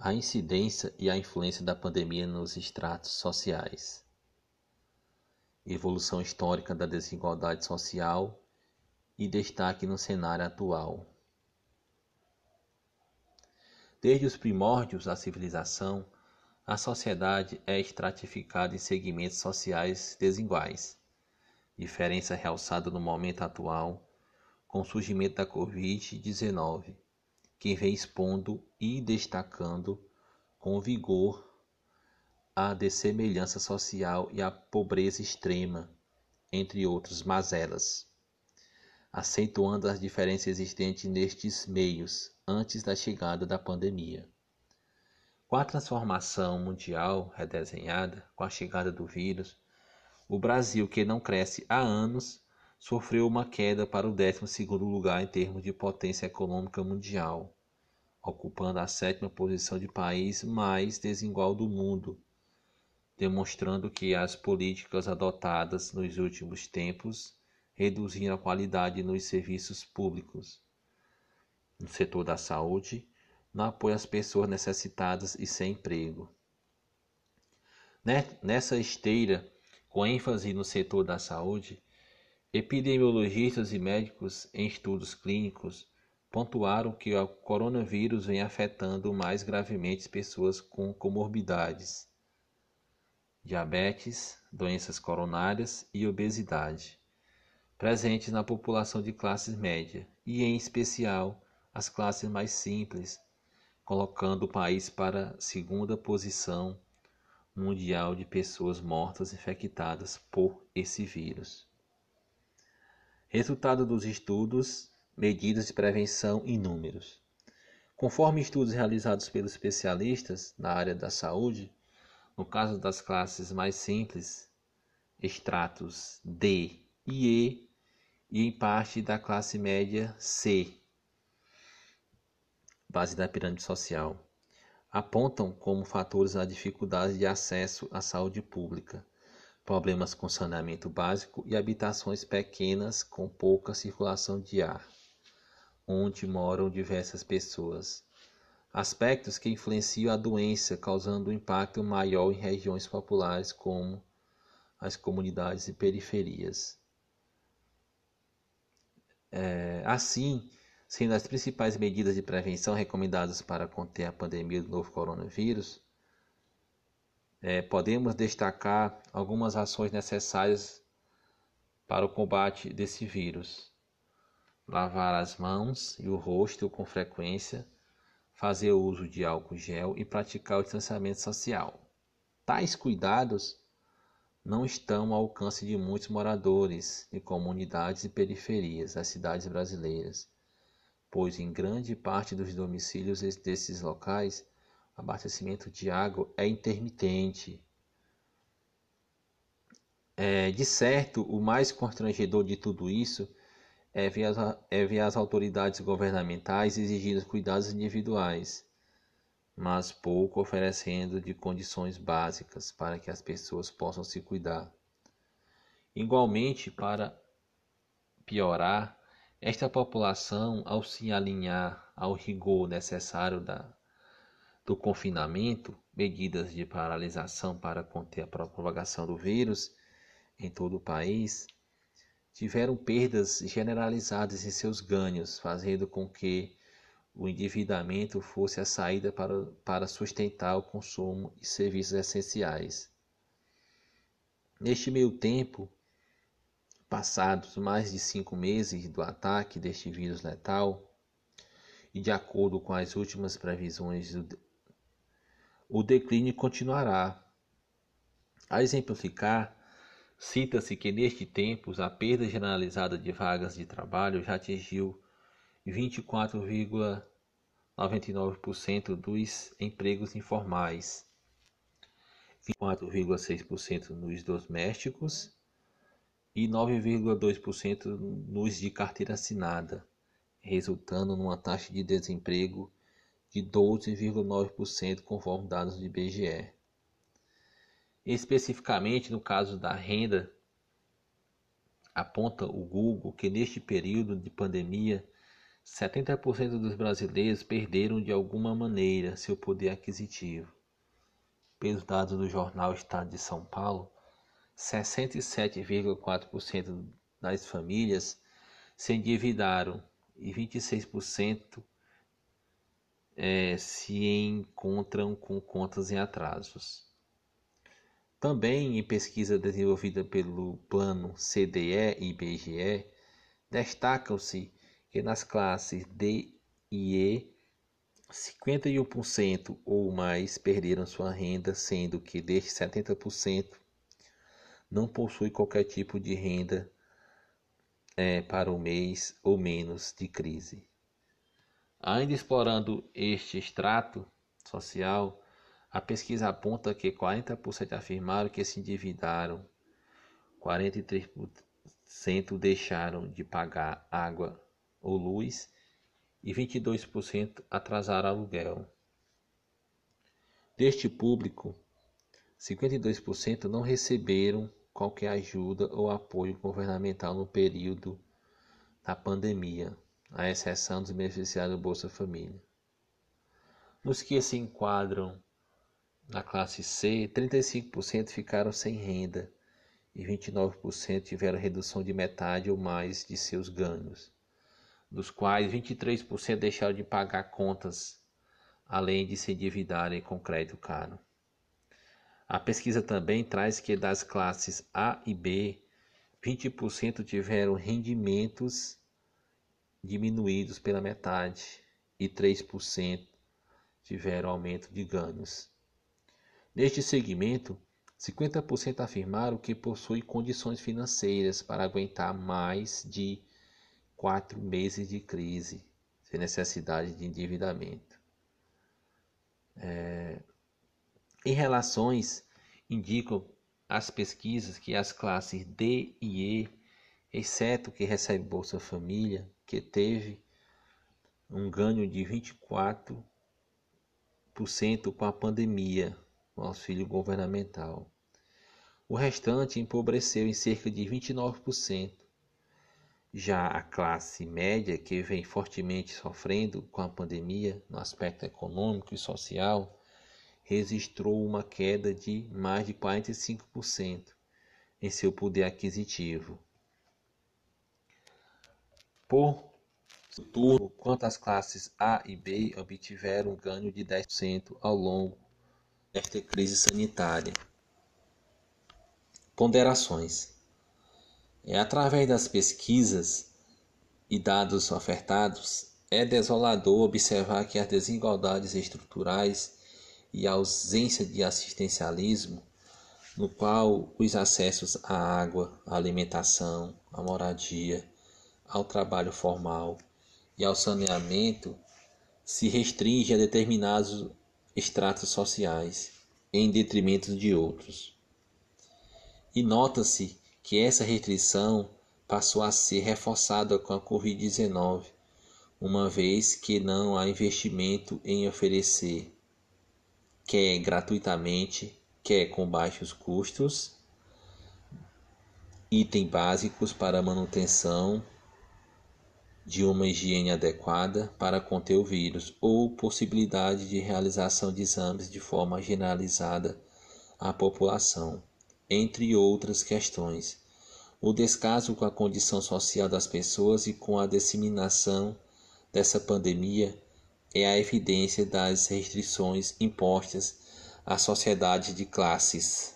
a incidência e a influência da pandemia nos estratos sociais, evolução histórica da desigualdade social e destaque no cenário atual. Desde os primórdios da civilização, a sociedade é estratificada em segmentos sociais desiguais, diferença realçada no momento atual com o surgimento da Covid-19 que vem expondo e destacando com vigor a dessemelhança social e a pobreza extrema, entre outras mazelas, acentuando as diferenças existentes nestes meios antes da chegada da pandemia. Com a transformação mundial redesenhada, com a chegada do vírus, o Brasil, que não cresce há anos, sofreu uma queda para o 12º lugar em termos de potência econômica mundial, ocupando a sétima posição de país mais desigual do mundo, demonstrando que as políticas adotadas nos últimos tempos reduziram a qualidade nos serviços públicos, no setor da saúde, no apoio às pessoas necessitadas e sem emprego. Nessa esteira, com ênfase no setor da saúde, Epidemiologistas e médicos em estudos clínicos pontuaram que o coronavírus vem afetando mais gravemente pessoas com comorbidades, diabetes, doenças coronárias e obesidade, presentes na população de classes média e, em especial, as classes mais simples, colocando o país para a segunda posição mundial de pessoas mortas infectadas por esse vírus. Resultado dos estudos, medidas de prevenção e números. Conforme estudos realizados pelos especialistas na área da saúde, no caso das classes mais simples, extratos D e E, e em parte da classe média C, base da pirâmide social, apontam como fatores a dificuldade de acesso à saúde pública problemas com saneamento básico e habitações pequenas com pouca circulação de ar, onde moram diversas pessoas. Aspectos que influenciam a doença, causando um impacto maior em regiões populares como as comunidades e periferias. É, assim, sendo as principais medidas de prevenção recomendadas para conter a pandemia do novo coronavírus, é, podemos destacar algumas ações necessárias para o combate desse vírus. Lavar as mãos e o rosto com frequência, fazer uso de álcool gel e praticar o distanciamento social. Tais cuidados não estão ao alcance de muitos moradores de comunidades e periferias das cidades brasileiras, pois em grande parte dos domicílios desses locais abastecimento de água é intermitente. É, de certo, o mais constrangedor de tudo isso é ver, as, é ver as autoridades governamentais exigindo cuidados individuais, mas pouco oferecendo de condições básicas para que as pessoas possam se cuidar. Igualmente, para piorar, esta população, ao se alinhar ao rigor necessário da do confinamento, medidas de paralisação para conter a propagação do vírus em todo o país, tiveram perdas generalizadas em seus ganhos, fazendo com que o endividamento fosse a saída para, para sustentar o consumo e serviços essenciais. Neste meio tempo, passados mais de cinco meses do ataque deste vírus letal, e de acordo com as últimas previsões o declínio continuará. A exemplificar, cita-se que neste tempo a perda generalizada de vagas de trabalho já atingiu 24,99% dos empregos informais, 24,6% nos domésticos e 9,2% nos de carteira assinada, resultando numa taxa de desemprego de 12,9% conforme dados do IBGE. Especificamente no caso da renda, aponta o Google que neste período de pandemia 70% dos brasileiros perderam de alguma maneira seu poder aquisitivo. Pelos dados do jornal Estado de São Paulo, 67,4% das famílias se endividaram e 26% é, se encontram com contas em atrasos. Também em pesquisa desenvolvida pelo Plano CDE e IBGE, destacam-se que nas classes D e E, 51% ou mais perderam sua renda, sendo que destes 70% não possui qualquer tipo de renda é, para o mês ou menos de crise. Ainda explorando este extrato social, a pesquisa aponta que 40% afirmaram que se endividaram, 43% deixaram de pagar água ou luz e 22% atrasaram aluguel. Deste público, 52% não receberam qualquer ajuda ou apoio governamental no período da pandemia, à exceção dos beneficiários do Bolsa Família. Nos que se enquadram na classe C, 35% ficaram sem renda e 29% tiveram redução de metade ou mais de seus ganhos, dos quais 23% deixaram de pagar contas, além de se endividarem com crédito caro. A pesquisa também traz que das classes A e B, 20% tiveram rendimentos diminuídos pela metade e 3% tiveram aumento de ganhos. Neste segmento, 50% afirmaram que possuem condições financeiras para aguentar mais de quatro meses de crise, sem necessidade de endividamento. É... Em relações, indicam as pesquisas que as classes D e E, exceto que recebe Bolsa Família, que teve um ganho de 24% com a pandemia, o auxílio governamental. O restante empobreceu em cerca de 29%. Já a classe média, que vem fortemente sofrendo com a pandemia no aspecto econômico e social, registrou uma queda de mais de 45% em seu poder aquisitivo. Por turno, quanto as classes A e B obtiveram um ganho de 10% ao longo desta crise sanitária. Ponderações. É através das pesquisas e dados ofertados, é desolador observar que as desigualdades estruturais e a ausência de assistencialismo, no qual os acessos à água, à alimentação, à moradia, ao trabalho formal e ao saneamento se restringe a determinados estratos sociais, em detrimento de outros. E nota-se que essa restrição passou a ser reforçada com a Covid-19, uma vez que não há investimento em oferecer, quer gratuitamente, quer com baixos custos, itens básicos para manutenção de uma higiene adequada para conter o vírus ou possibilidade de realização de exames de forma generalizada à população, entre outras questões. O descaso com a condição social das pessoas e com a disseminação dessa pandemia é a evidência das restrições impostas à sociedade de classes.